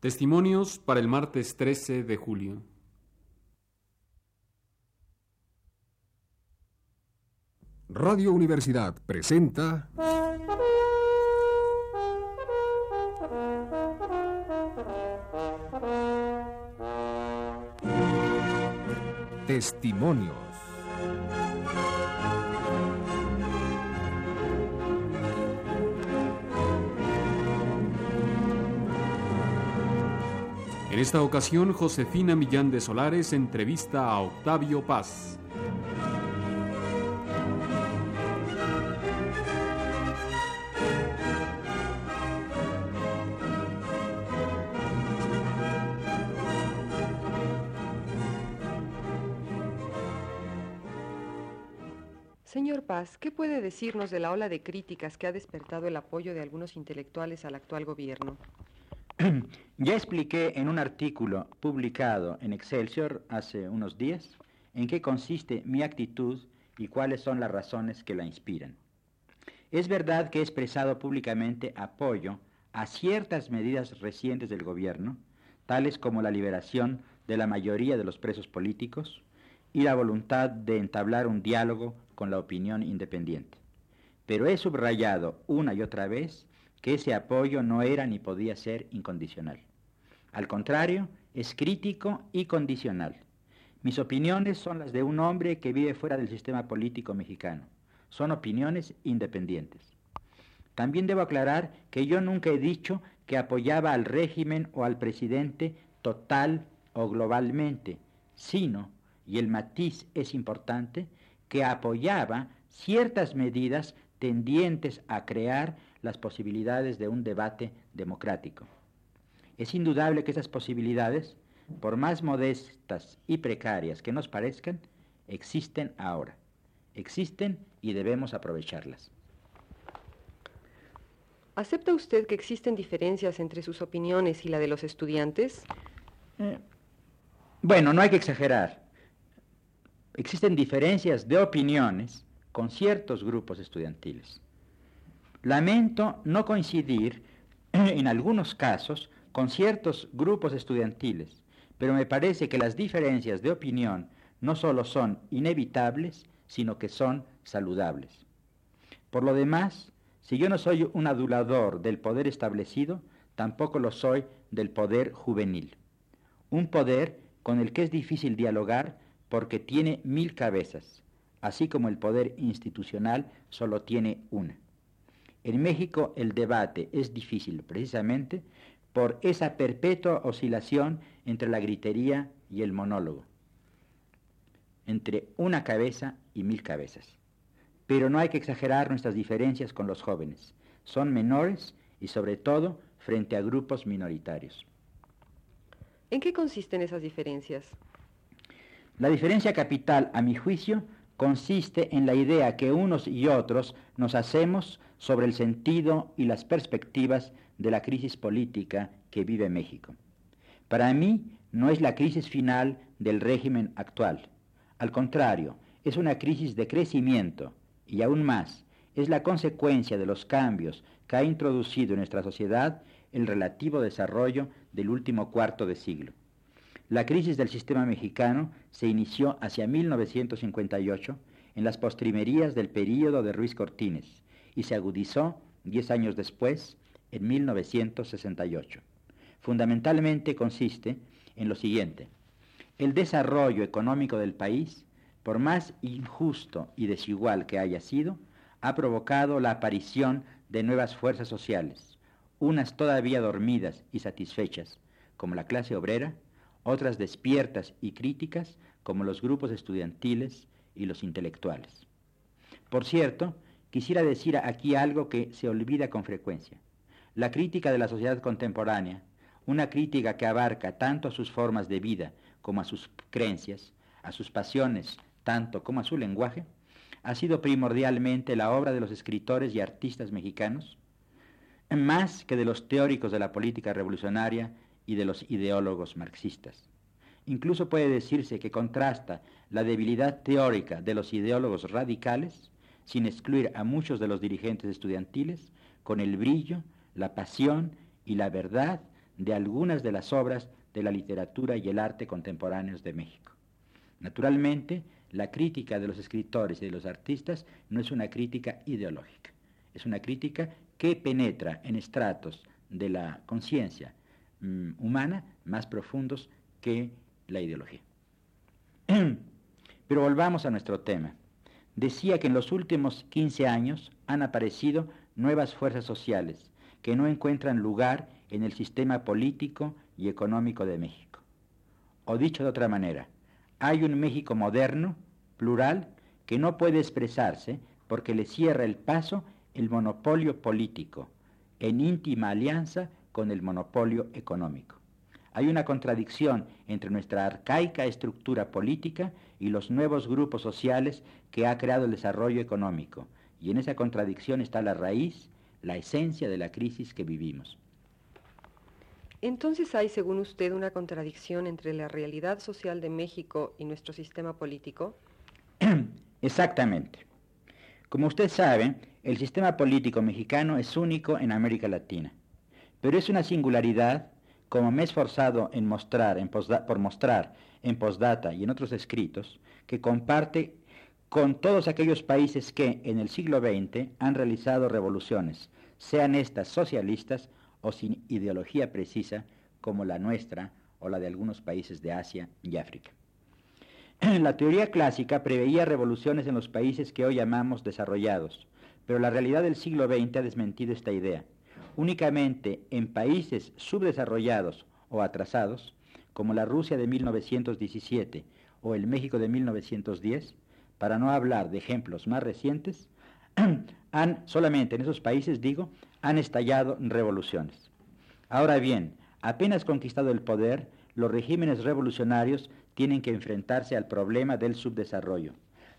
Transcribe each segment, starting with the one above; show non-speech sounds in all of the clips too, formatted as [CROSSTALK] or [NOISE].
Testimonios para el martes 13 de julio. Radio Universidad presenta Testimonios. En esta ocasión, Josefina Millán de Solares entrevista a Octavio Paz. Señor Paz, ¿qué puede decirnos de la ola de críticas que ha despertado el apoyo de algunos intelectuales al actual gobierno? [CLEARS THROAT] Ya expliqué en un artículo publicado en Excelsior hace unos días en qué consiste mi actitud y cuáles son las razones que la inspiran. Es verdad que he expresado públicamente apoyo a ciertas medidas recientes del gobierno, tales como la liberación de la mayoría de los presos políticos y la voluntad de entablar un diálogo con la opinión independiente. Pero he subrayado una y otra vez que ese apoyo no era ni podía ser incondicional. Al contrario, es crítico y condicional. Mis opiniones son las de un hombre que vive fuera del sistema político mexicano. Son opiniones independientes. También debo aclarar que yo nunca he dicho que apoyaba al régimen o al presidente total o globalmente, sino, y el matiz es importante, que apoyaba ciertas medidas tendientes a crear las posibilidades de un debate democrático. Es indudable que esas posibilidades, por más modestas y precarias que nos parezcan, existen ahora. Existen y debemos aprovecharlas. ¿Acepta usted que existen diferencias entre sus opiniones y la de los estudiantes? Eh, bueno, no hay que exagerar. Existen diferencias de opiniones con ciertos grupos estudiantiles. Lamento no coincidir [CLEARS THROAT] en algunos casos con ciertos grupos estudiantiles, pero me parece que las diferencias de opinión no solo son inevitables, sino que son saludables. Por lo demás, si yo no soy un adulador del poder establecido, tampoco lo soy del poder juvenil. Un poder con el que es difícil dialogar porque tiene mil cabezas, así como el poder institucional solo tiene una. En México el debate es difícil precisamente por esa perpetua oscilación entre la gritería y el monólogo, entre una cabeza y mil cabezas. Pero no hay que exagerar nuestras diferencias con los jóvenes. Son menores y sobre todo frente a grupos minoritarios. ¿En qué consisten esas diferencias? La diferencia capital, a mi juicio, consiste en la idea que unos y otros nos hacemos sobre el sentido y las perspectivas de la crisis política que vive México. Para mí no es la crisis final del régimen actual. Al contrario, es una crisis de crecimiento y aún más es la consecuencia de los cambios que ha introducido en nuestra sociedad el relativo desarrollo del último cuarto de siglo. La crisis del sistema mexicano se inició hacia 1958 en las postrimerías del período de Ruiz Cortines y se agudizó diez años después, en 1968. Fundamentalmente consiste en lo siguiente. El desarrollo económico del país, por más injusto y desigual que haya sido, ha provocado la aparición de nuevas fuerzas sociales, unas todavía dormidas y satisfechas, como la clase obrera, otras despiertas y críticas, como los grupos estudiantiles y los intelectuales. Por cierto, quisiera decir aquí algo que se olvida con frecuencia. La crítica de la sociedad contemporánea, una crítica que abarca tanto a sus formas de vida como a sus creencias, a sus pasiones, tanto como a su lenguaje, ha sido primordialmente la obra de los escritores y artistas mexicanos, más que de los teóricos de la política revolucionaria y de los ideólogos marxistas. Incluso puede decirse que contrasta la debilidad teórica de los ideólogos radicales, sin excluir a muchos de los dirigentes estudiantiles, con el brillo, la pasión y la verdad de algunas de las obras de la literatura y el arte contemporáneos de México. Naturalmente, la crítica de los escritores y de los artistas no es una crítica ideológica, es una crítica que penetra en estratos de la conciencia mm, humana más profundos que la ideología. [CLEARS THROAT] Pero volvamos a nuestro tema. Decía que en los últimos 15 años han aparecido nuevas fuerzas sociales que no encuentran lugar en el sistema político y económico de México. O dicho de otra manera, hay un México moderno, plural, que no puede expresarse porque le cierra el paso el monopolio político, en íntima alianza con el monopolio económico. Hay una contradicción entre nuestra arcaica estructura política y los nuevos grupos sociales que ha creado el desarrollo económico, y en esa contradicción está la raíz, la esencia de la crisis que vivimos. Entonces hay, según usted, una contradicción entre la realidad social de México y nuestro sistema político. [CLEARS THROAT] Exactamente. Como usted sabe, el sistema político mexicano es único en América Latina, pero es una singularidad, como me he esforzado en mostrar, por mostrar en postdata y en otros escritos, que comparte con todos aquellos países que en el siglo XX han realizado revoluciones, sean estas socialistas o sin ideología precisa como la nuestra o la de algunos países de Asia y África. [CLEARS THROAT] La teoría clásica preveía revoluciones en los países que hoy llamamos desarrollados, pero la realidad del siglo XX ha desmentido esta idea. Únicamente en países subdesarrollados o atrasados, como la Rusia de 1917 o el México de 1910, para no hablar de ejemplos más recientes, [CLEARS THROAT] han, solamente en esos países, digo, han estallado revoluciones. Ahora bien, apenas conquistado el poder, los regímenes revolucionarios tienen que enfrentarse al problema del subdesarrollo.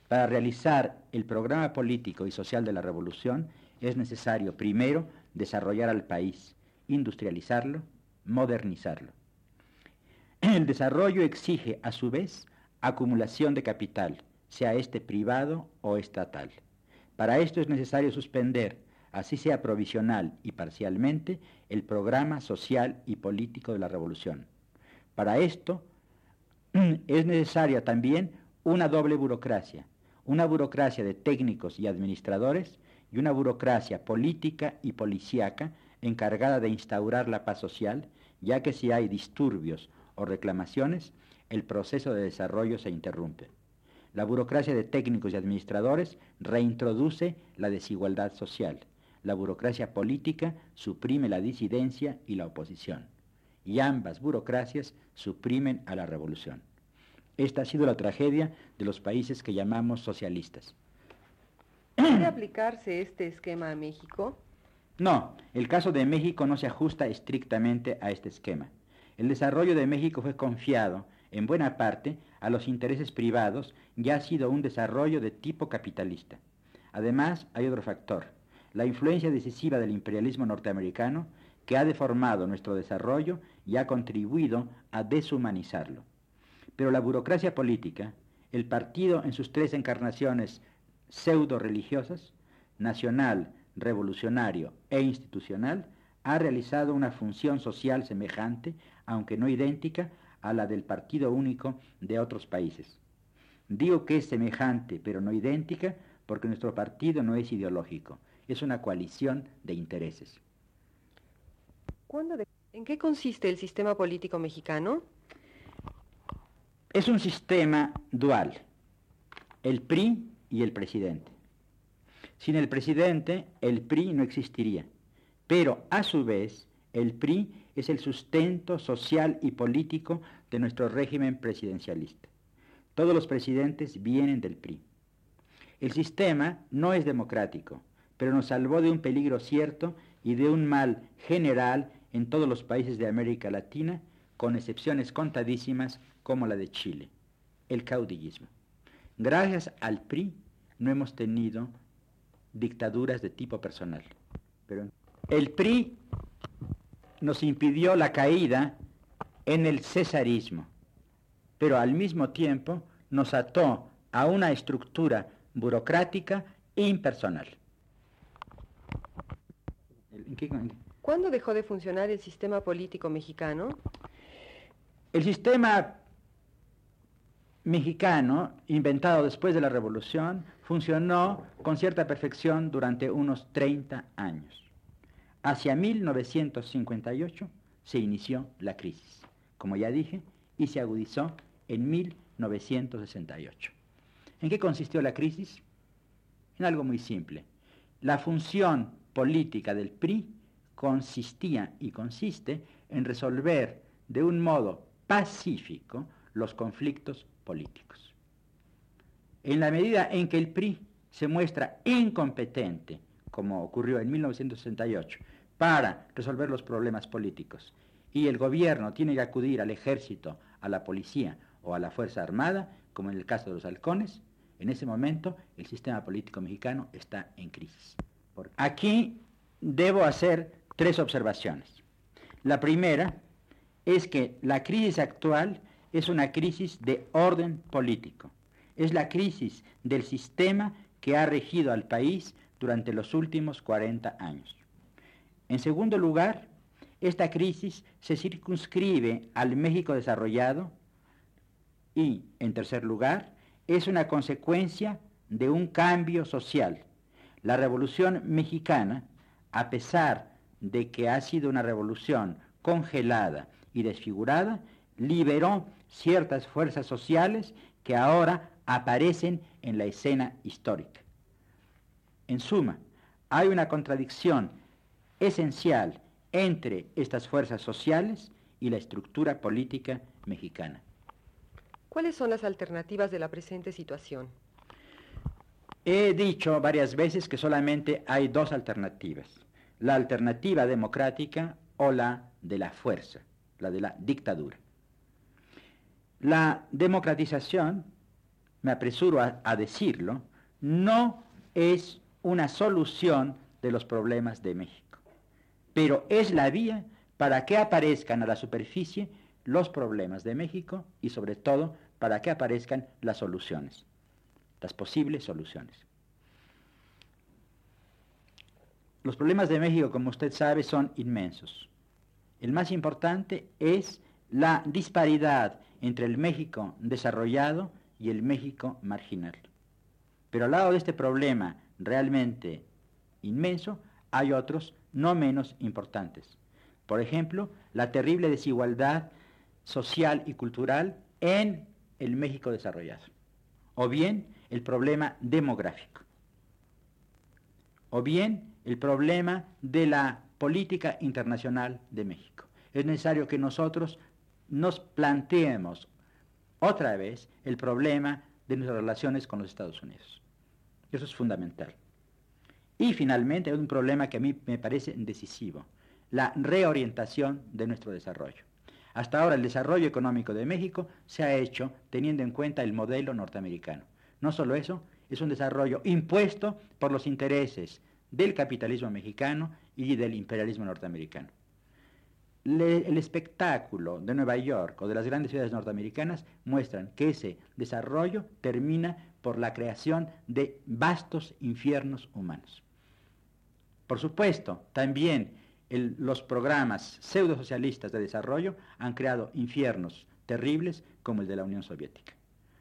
Para realizar el programa político y social de la revolución es necesario, primero, desarrollar al país, industrializarlo, modernizarlo. El desarrollo exige, a su vez, acumulación de capital, sea este privado o estatal. Para esto es necesario suspender, así sea provisional y parcialmente, el programa social y político de la revolución. Para esto [CLEARS THROAT] es necesaria también una doble burocracia, una burocracia de técnicos y administradores y una burocracia política y policíaca encargada de instaurar la paz social, ya que si hay disturbios o reclamaciones, el proceso de desarrollo se interrumpe. La burocracia de técnicos y administradores reintroduce la desigualdad social. La burocracia política suprime la disidencia y la oposición. Y ambas burocracias suprimen a la revolución. Esta ha sido la tragedia de los países que llamamos socialistas. ¿Puede aplicarse este esquema a México? No, el caso de México no se ajusta estrictamente a este esquema. El desarrollo de México fue confiado, en buena parte, a los intereses privados ya ha sido un desarrollo de tipo capitalista. Además, hay otro factor, la influencia decisiva del imperialismo norteamericano que ha deformado nuestro desarrollo y ha contribuido a deshumanizarlo. Pero la burocracia política, el partido en sus tres encarnaciones pseudo-religiosas, nacional, revolucionario e institucional, ha realizado una función social semejante, aunque no idéntica, a la del partido único de otros países. Digo que es semejante, pero no idéntica, porque nuestro partido no es ideológico, es una coalición de intereses. ¿En qué consiste el sistema político mexicano? Es un sistema dual, el PRI y el presidente. Sin el presidente, el PRI no existiría, pero a su vez, el PRI es el sustento social y político de nuestro régimen presidencialista. Todos los presidentes vienen del PRI. El sistema no es democrático, pero nos salvó de un peligro cierto y de un mal general en todos los países de América Latina, con excepciones contadísimas como la de Chile, el caudillismo. Gracias al PRI no hemos tenido dictaduras de tipo personal. Pero el PRI nos impidió la caída en el cesarismo, pero al mismo tiempo nos ató a una estructura burocrática impersonal. ¿Cuándo dejó de funcionar el sistema político mexicano? El sistema mexicano, inventado después de la Revolución, funcionó con cierta perfección durante unos 30 años. Hacia 1958 se inició la crisis, como ya dije, y se agudizó en 1968. ¿En qué consistió la crisis? En algo muy simple. La función política del PRI consistía y consiste en resolver de un modo pacífico los conflictos políticos. En la medida en que el PRI se muestra incompetente, como ocurrió en 1968, para resolver los problemas políticos, y el gobierno tiene que acudir al ejército, a la policía o a la Fuerza Armada, como en el caso de los halcones, en ese momento el sistema político mexicano está en crisis. Aquí debo hacer tres observaciones. La primera es que la crisis actual es una crisis de orden político. Es la crisis del sistema que ha regido al país durante los últimos 40 años. En segundo lugar, esta crisis se circunscribe al México desarrollado y, en tercer lugar, es una consecuencia de un cambio social. La revolución mexicana, a pesar de que ha sido una revolución congelada y desfigurada, liberó ciertas fuerzas sociales que ahora aparecen en la escena histórica. En suma, hay una contradicción esencial entre estas fuerzas sociales y la estructura política mexicana. ¿Cuáles son las alternativas de la presente situación? He dicho varias veces que solamente hay dos alternativas, la alternativa democrática o la de la fuerza, la de la dictadura. La democratización, me apresuro a, decirlo, no es una solución de los problemas de México, pero es la vía para que aparezcan a la superficie los problemas de México y sobre todo para que aparezcan las soluciones, las posibles soluciones. Los problemas de México, como usted sabe, son inmensos. El más importante es la disparidad entre el México desarrollado y el México marginal. Pero al lado de este problema realmente inmenso, hay otros no menos importantes. Por ejemplo, la terrible desigualdad social y cultural en el México desarrollado. O bien el problema demográfico. O bien el problema de la política internacional de México. Es necesario que nosotros nos planteemos otra vez el problema de nuestras relaciones con los Estados Unidos. Eso es fundamental. Y finalmente un problema que a mí me parece decisivo, la reorientación de nuestro desarrollo. Hasta ahora el desarrollo económico de México se ha hecho teniendo en cuenta el modelo norteamericano. No solo eso, es un desarrollo impuesto por los intereses del capitalismo mexicano y del imperialismo norteamericano el espectáculo de Nueva York o de las grandes ciudades norteamericanas muestran que ese desarrollo termina por la creación de vastos infiernos humanos. Por supuesto, también los programas pseudo-socialistas de desarrollo han creado infiernos terribles como el de la Unión Soviética.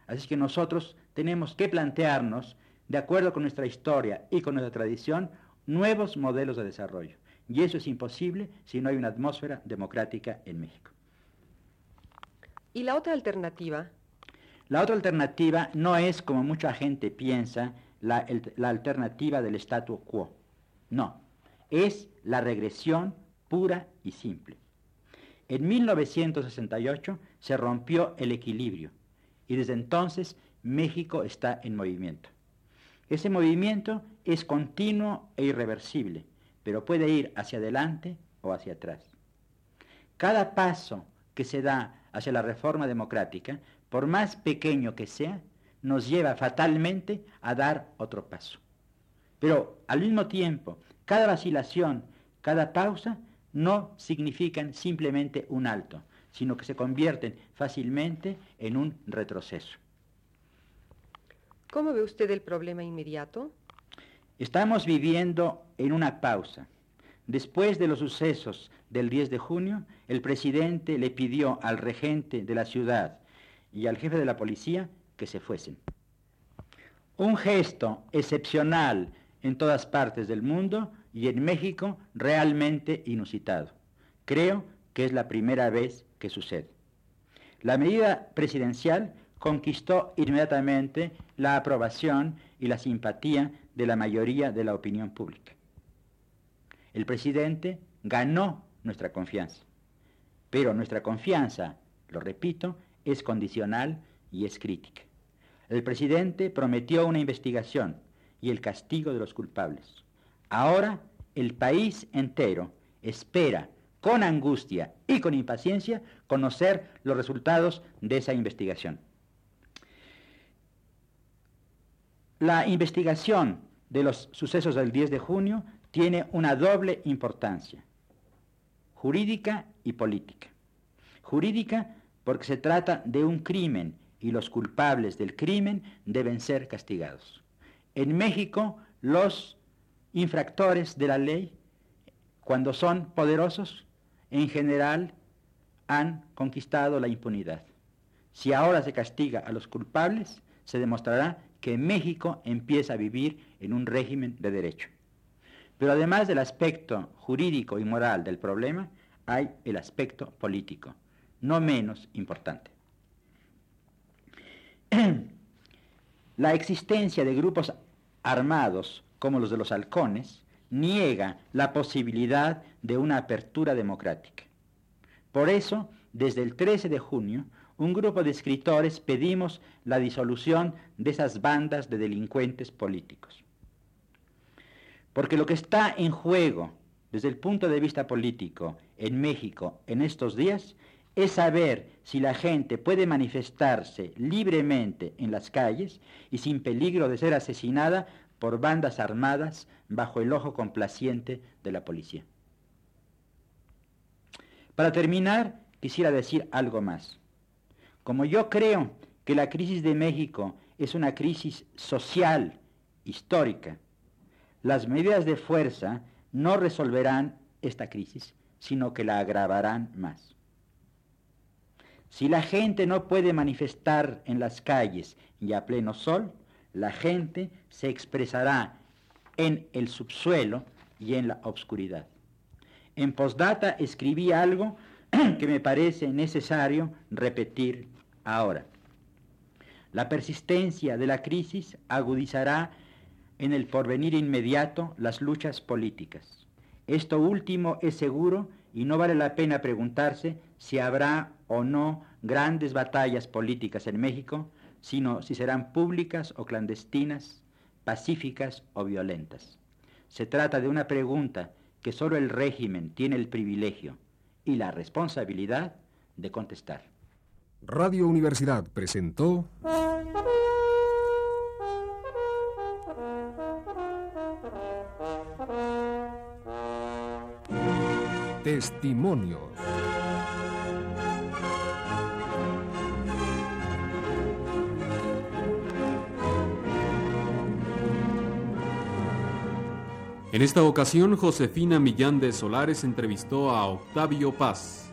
Así que nosotros tenemos que plantearnos, de acuerdo con nuestra historia y con nuestra tradición, nuevos modelos de desarrollo. Y eso es imposible si no hay una atmósfera democrática en México. ¿Y la otra alternativa? La otra alternativa no es, como mucha gente piensa, la, la alternativa del statu quo. No, es la regresión pura y simple. En 1968 se rompió el equilibrio y desde entonces México está en movimiento. Ese movimiento es continuo e irreversible pero puede ir hacia adelante o hacia atrás. Cada paso que se da hacia la reforma democrática, por más pequeño que sea, nos lleva fatalmente a dar otro paso. Pero al mismo tiempo, cada vacilación, cada pausa, no significan simplemente un alto, sino que se convierten fácilmente en un retroceso. ¿Cómo ve usted el problema inmediato? Estamos viviendo en una pausa. Después de los sucesos del 10 de junio, el presidente le pidió al regente de la ciudad y al jefe de la policía que se fuesen. Un gesto excepcional en todas partes del mundo y en México realmente inusitado. Creo que es la primera vez que sucede. La medida presidencial conquistó inmediatamente la aprobación y la simpatía de la mayoría de la opinión pública. El presidente ganó nuestra confianza, pero nuestra confianza, lo repito, es condicional y es crítica. El presidente prometió una investigación y el castigo de los culpables. Ahora el país entero espera con angustia y con impaciencia conocer los resultados de esa investigación. La investigación de los sucesos del 10 de junio tiene una doble importancia, jurídica y política. Jurídica porque se trata de un crimen y los culpables del crimen deben ser castigados. En México, los infractores de la ley, cuando son poderosos, en general han conquistado la impunidad. Si ahora se castiga a los culpables, se demostrará que México empieza a vivir en un régimen de derecho. Pero además del aspecto jurídico y moral del problema, hay el aspecto político, no menos importante. [CLEARS THROAT] La existencia de grupos armados como los de los halcones niega la posibilidad de una apertura democrática. Por eso, desde el 13 de junio, un grupo de escritores pedimos la disolución de esas bandas de delincuentes políticos. Porque lo que está en juego desde el punto de vista político en México en estos días es saber si la gente puede manifestarse libremente en las calles y sin peligro de ser asesinada por bandas armadas bajo el ojo complaciente de la policía. Para terminar, quisiera decir algo más. Como yo creo que la crisis de México es una crisis social, histórica, las medidas de fuerza no resolverán esta crisis, sino que la agravarán más. Si la gente no puede manifestar en las calles y a pleno sol, la gente se expresará en el subsuelo y en la obscuridad. En postdata escribí algo [CLEARS THROAT] que me parece necesario repetir ahora. La persistencia de la crisis agudizará en el porvenir inmediato las luchas políticas. Esto último es seguro y no vale la pena preguntarse si habrá o no grandes batallas políticas en México, sino si serán públicas o clandestinas, pacíficas o violentas. Se trata de una pregunta que solo el régimen tiene el privilegio y la responsabilidad de contestar. Radio Universidad presentó Testimonios. En esta ocasión, Josefina Millán de Solares entrevistó a Octavio Paz